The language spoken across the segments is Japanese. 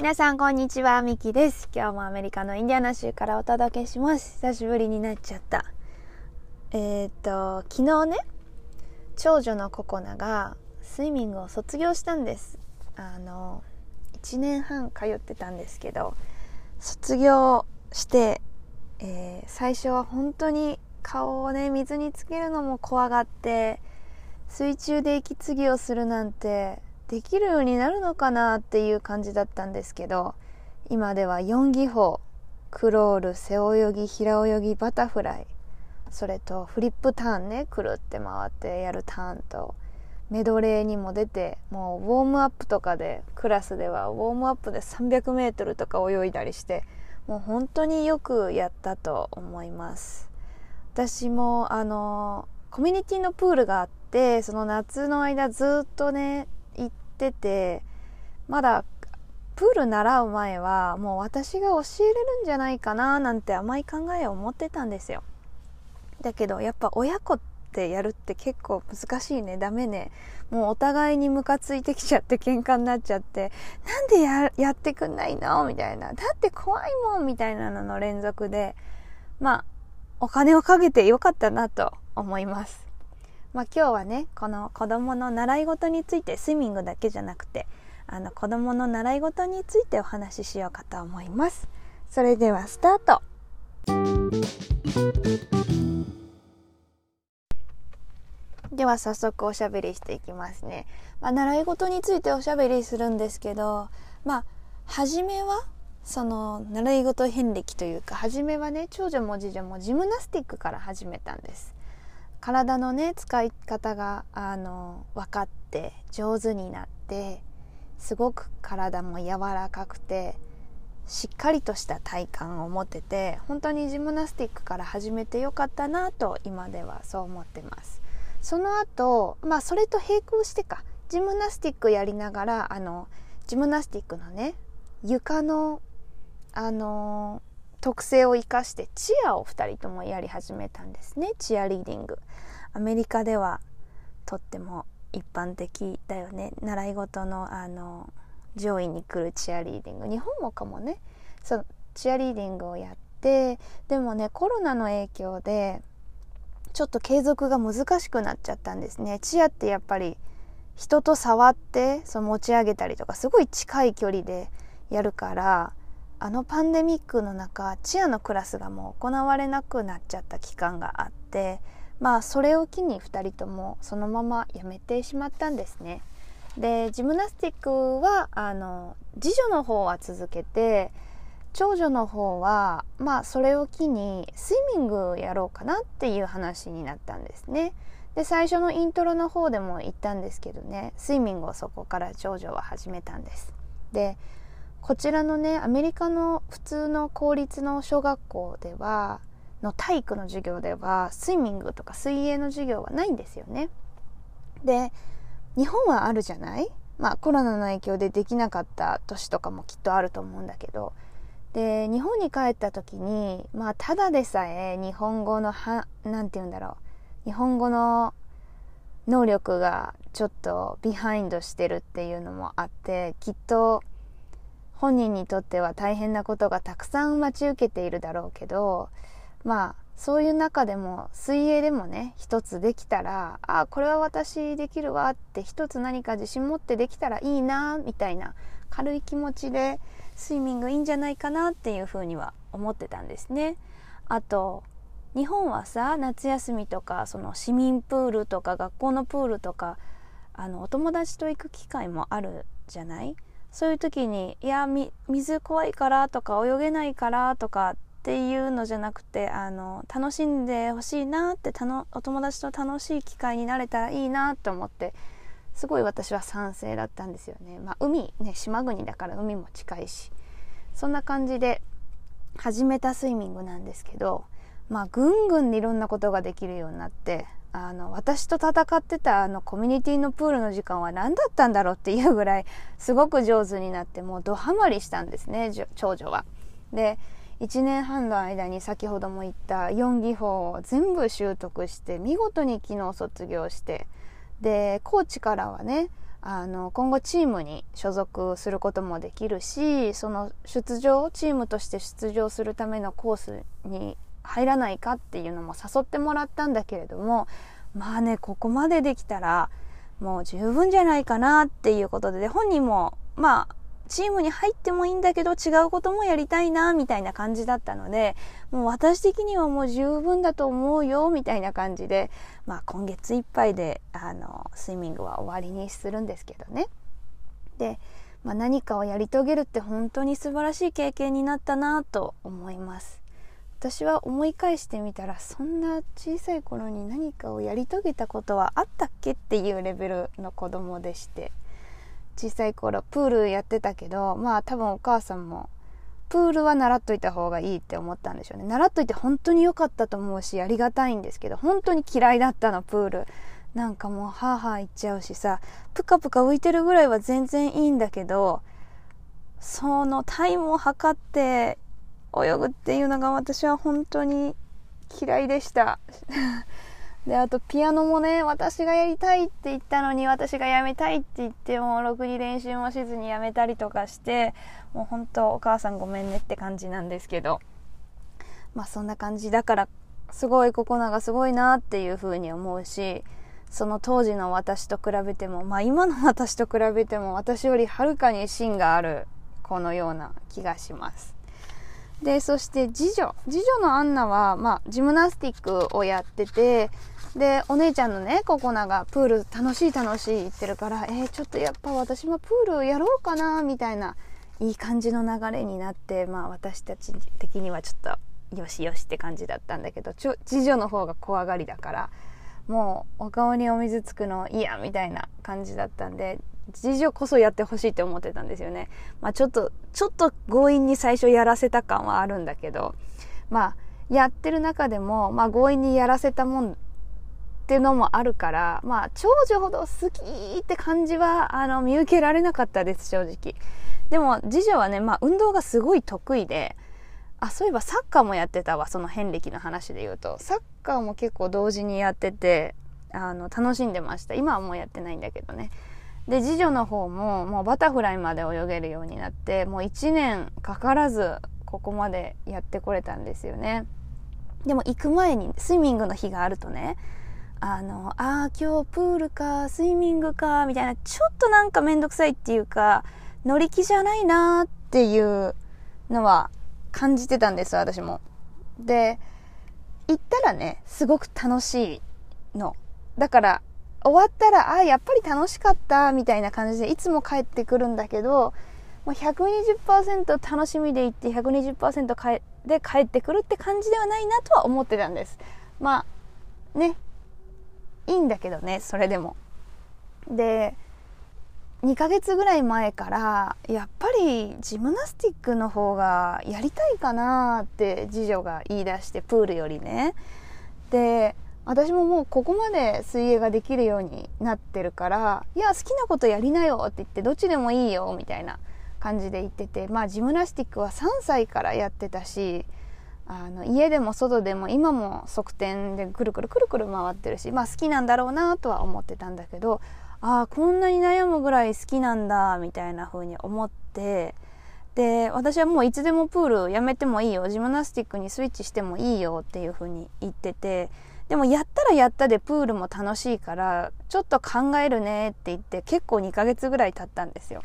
皆さんこんにちは、ミキです。今日もアメリカのインディアナ州からお届けします。久しぶりになっちゃった。えー、っと、昨日ね、長女のココナがスイミングを卒業したんです。あの、1年半通ってたんですけど、卒業して、えー、最初は本当に顔をね、水につけるのも怖がって、水中で息継ぎをするなんてできるようになるのかなっていう感じだったんですけど今では4技法クロール背泳ぎ平泳ぎバタフライそれとフリップターンねくるって回ってやるターンとメドレーにも出てもうウォームアップとかでクラスではウォームアップで 300m とか泳いだりしてもう本当によくやったと思います。私もあのコミュニティのプールがあってその夏の間ずっとねっててまだプール習う前はもう私が教えれるんじゃないかななんて甘い考えを持ってたんですよ。だけどやっぱ親子ってやるって結構難しいね。ダメね。もうお互いにムカついてきちゃって喧嘩になっちゃってなんでややってくんないのみたいな。だって怖いもんみたいなのの連続でまあお金をかけてよかったなと思います。まあ、今日はねこの子どもの習い事についてスイミングだけじゃなくてあの子どもの習い事についてお話ししようかと思います。それではスタート。では早速おしゃべりしていきますね、まあ、習い事についておしゃべりするんですけどまあ初めはその習い事遍歴というか初めはね長女も次女もジムナスティックから始めたんです。体のね使い方があの分かって上手になってすごく体も柔らかくてしっかりとした体幹を持ってて本当にジムナスティックから始めてよかったなと今ではそう思ってます。その後まあそれと並行してかジムナスティックやりながらあのジムナスティックのね床のあの特性を生かしてチアを2人ともやり始めたんですね。チアリーディング。アメリカではとっても一般的だよね。習い事のあの上位に来るチアリーディング。日本もかもね。そのチアリーディングをやってでもねコロナの影響でちょっと継続が難しくなっちゃったんですね。チアってやっぱり人と触ってその持ち上げたりとかすごい近い距離でやるからあのパンデミックの中チアのクラスがもう行われなくなっちゃった期間があってまあそれを機に2人ともそのままやめてしまったんですね。でジムナスティックはあの次女の方は続けて長女の方はまあそれを機にスイミングやろうかなっていう話になったんですね。で最初のイントロの方でも言ったんですけどねスイミングをそこから長女は始めたんです。でこちらのねアメリカの普通の公立の小学校ではの体育の授業ではスイミングとか水泳の授業はないんですよね。で日本はあるじゃない？まあコロナの影響でできなかった年とかもきっとあると思うんだけど。で日本に帰った時にまあただでさえ日本語のはなんて言うんだろう。日本語の能力がちょっとビハインドしてるっていうのもあってきっと本人にとっては大変なことがたくさん待ち受けているだろうけどまあそういう中でも水泳でもね一つできたらあこれは私できるわって一つ何か自信持ってできたらいいなみたいな軽い気持ちでスイミングいいんじゃないかなっていうふうには思ってたんですね。あと日本はさ夏休みとかその市民プールとか学校のプールとかあのお友達と行く機会もあるじゃない？そういう時に「いや水怖いから」とか「泳げないから」とかっていうのじゃなくてあの楽しんでほしいなってたのお友達と楽しい機会になれたらいいなと思ってすごい私は賛成だったんですよね。まあ、海ね島国だから海も近いしそんな感じで始めたスイミングなんですけどまあぐんぐんいろんなことができるようになってあの私と戦ってたあのコミュニティのプールの時間は何だったんだろうっていうぐらいすごく上手になってもうドハマりしたんですね長女は。で1年半の間に先ほども言った4技法を全部習得して見事に昨日卒業してでコーチからはねあの今後チームに所属することもできるしその出場チームとして出場するためのコースに入らないかっていうのも誘ってもらったんだけれどもまあねここまでできたらもう十分じゃないかなっていうことで本人もまあチームに入ってもいいんだけど違うこともやりたいなみたいな感じだったのでもう私的にはもう十分だと思うよみたいな感じで、まあ、今月いっぱいであのスイミングは終わりにするんですけどね。で、まあ、何かをやり遂げるって本当に素晴らしい経験になったなと思います。私は思い返してみたらそんな小さい頃に何かをやり遂げたことはあったっけっていうレベルの子供でして。小さい頃プールやってたけどまあ多分お母さんもプールは習っといた方がいいって思ったんでしょうね。習っといて本当に良かったと思うしありがたいんですけど本当に嫌いだったのプール。なんかもうハーハー言っちゃうしさプカプカ浮いてるぐらいは全然いいんだけどそのタイムを測って泳ぐっていうのが私は本当に嫌いでした で、あとピアノもね、私がやりたいって言ったのに、私がやめたいって言っても、ろくに練習もしずにやめたりとかして、もう本当お母さんごめんねって感じなんですけど、まあそんな感じだから、すごいココナがすごいなっていうふうに思うし、その当時の私と比べても、まあ今の私と比べても、私よりはるかに芯がある子のような気がします。で、そして次女。次女のアンナは、まあ、ジムナスティックをやってて、で、お姉ちゃんのね、ココナがプール楽しい楽しい言ってるから、えー、ちょっとやっぱ私もプールやろうかな、みたいな、いい感じの流れになって、まあ私たち的にはちょっと、よしよしって感じだったんだけど、ちょ、次女の方が怖がりだから、もうお顔にお水つくの嫌みたいな感じだったんで、次女こそやってほしいって思ってたんですよね。まあちょっと、ちょっと強引に最初やらせた感はあるんだけど、まあやってる中でも、まあ強引にやらせたもんっていうのもあるから、まあ、長女ほど好きって感じは、あの、見受けられなかったです、正直。でも、次女はね、まあ、運動がすごい得意で、あ、そういえばサッカーもやってたわ、その遍歴の話で言うと。サッカーも結構同時にやってて、あの、楽しんでました。今はもうやってないんだけどね。で、次女の方も、もうバタフライまで泳げるようになって、もう1年かからず、ここまでやってこれたんですよね。でも行く前に、スイミングの日があるとね、あの、ああ、今日プールか、スイミングか、みたいな、ちょっとなんかめんどくさいっていうか、乗り気じゃないなーっていうのは感じてたんです、私も。で、行ったらね、すごく楽しいの。だから、終わったら、あ、やっぱり楽しかった、みたいな感じで、いつも帰ってくるんだけど、もう120%楽しみで行って120%かで帰ってくるって感じではないなとは思ってたんです。まあ、ね、いいんだけどねそれでも。で2ヶ月ぐらい前からやっぱりジムナスティックの方がやりたいかなって次女が言い出してプールよりねで私ももうここまで水泳ができるようになってるからいや好きなことやりなよって言ってどっちでもいいよみたいな感じで言っててまあジムナスティックは3歳からやってたしあの家でも外でも今も側転でくるくるくるくる回ってるし、まあ、好きなんだろうなとは思ってたんだけどああこんなに悩むぐらい好きなんだみたいな風に思ってで私はもういつでもプールやめてもいいよジムナスティックにスイッチしてもいいよっていう風に言っててでもやったらやったでプールも楽しいからちょっと考えるねって言って結構2ヶ月ぐらい経ったんですよ。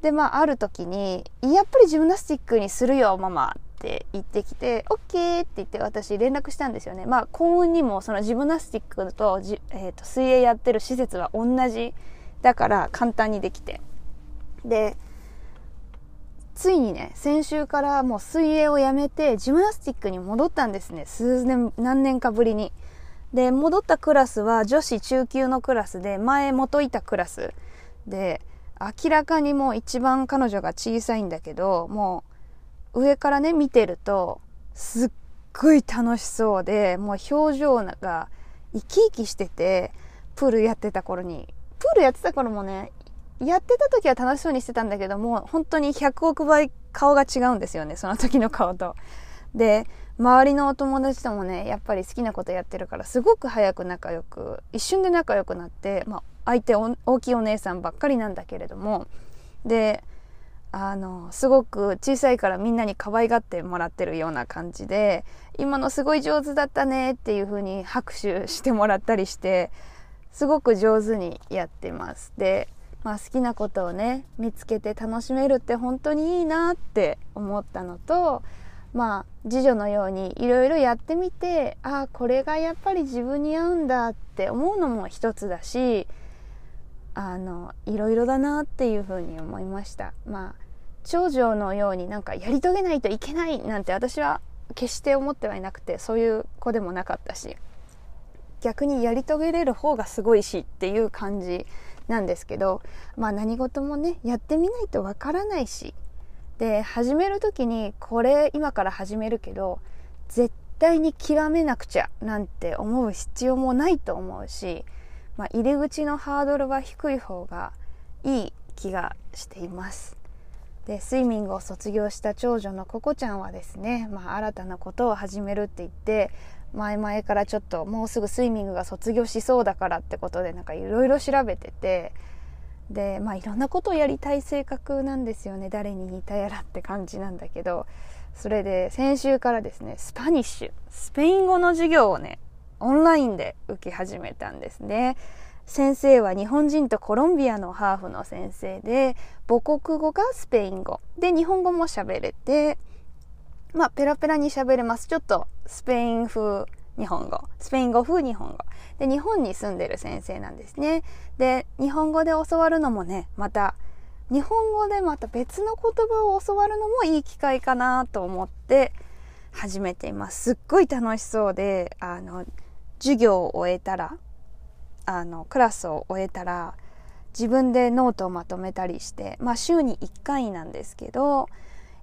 でまあある時に「やっぱりジムナスティックにするよママ」って言ってきて、OK って言って私連絡したんですよね。まあ幸運にもそのジムナスティックとじ、えー、と水泳やってる施設は同じだから簡単にできて。で、ついにね、先週からもう水泳をやめてジムナスティックに戻ったんですね。数年、何年かぶりに。で、戻ったクラスは女子中級のクラスで、前元いたクラスで、明らかにもう一番彼女が小さいんだけど、もう上からね見てるとすっごい楽しそうでもう表情が生き生きしててプールやってた頃にプールやってた頃もねやってた時は楽しそうにしてたんだけども本当に100億倍顔が違うんですよねその時の顔と。で周りのお友達ともねやっぱり好きなことやってるからすごく早く仲良く一瞬で仲良くなって、まあ、相手大きいお姉さんばっかりなんだけれどもであのすごく小さいからみんなに可愛がってもらってるような感じで今のすごい上手だったねっていう風に拍手してもらったりしてすごく上手にやってますで、まあ、好きなことをね見つけて楽しめるって本当にいいなって思ったのとまあ次女のようにいろいろやってみてああこれがやっぱり自分に合うんだって思うのも一つだしあのいろいろだなっていうふうに思いました。まあ長女のようになんかやり遂げないといけないなんて私は決して思ってはいなくてそういう子でもなかったし逆にやり遂げれる方がすごいしっていう感じなんですけどまあ何事もねやってみないとわからないしで始める時にこれ今から始めるけど絶対に極めなくちゃなんて思う必要もないと思うし、まあ、入り口のハードルは低い方がいい気がしています。でスイミングを卒業した長女のココちゃんはですね、まあ、新たなことを始めるって言って前々からちょっともうすぐスイミングが卒業しそうだからってことでなんかいろいろ調べててでまあいろんなことをやりたい性格なんですよね。誰に似たやらって感じなんだけどそれで先週からですね Spanish スペイン語の授業をねオンラインで受け始めたんですね。先生は日本人とコロンビアのハーフの先生で母国語がスペイン語。で日本語も喋れてまあペラペラに喋れます。ちょっとスペイン風日本語。スペイン語風日本語。で日本に住んでる先生なんですね。で日本語で教わるのもねまた日本語でまた別の言葉を教わるのもいい機会かなと思って始めています。すっごい楽しそうであの授業を終えたらあのクラスを終えたら自分でノートをまとめたりしてまあ週に1回なんですけど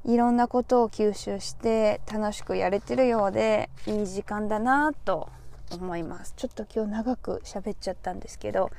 いろんなことを吸収して楽しくやれてるようでいい時間だなと思います。ちょっと今日長く喋っちゃったんですけど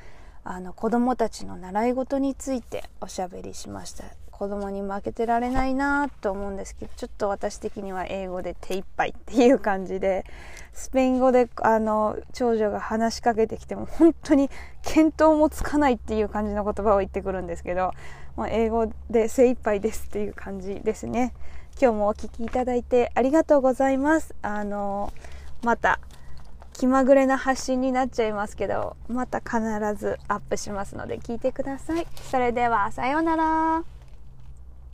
あの子供たちの習い事についておしゃべりしました。子供に負けてられないなと思うんですけどちょっと私的には英語で手一杯っていう感じでスペイン語であの長女が話しかけてきても本当に見当もつかないっていう感じの言葉を言ってくるんですけどもう英語で精一杯ですっていう感じですね。今日もお聴きいただいてありがとうございます。あのまた気まぐれな発信になっちゃいますけどまた必ずアップしますので聞いてください。それではさようなら。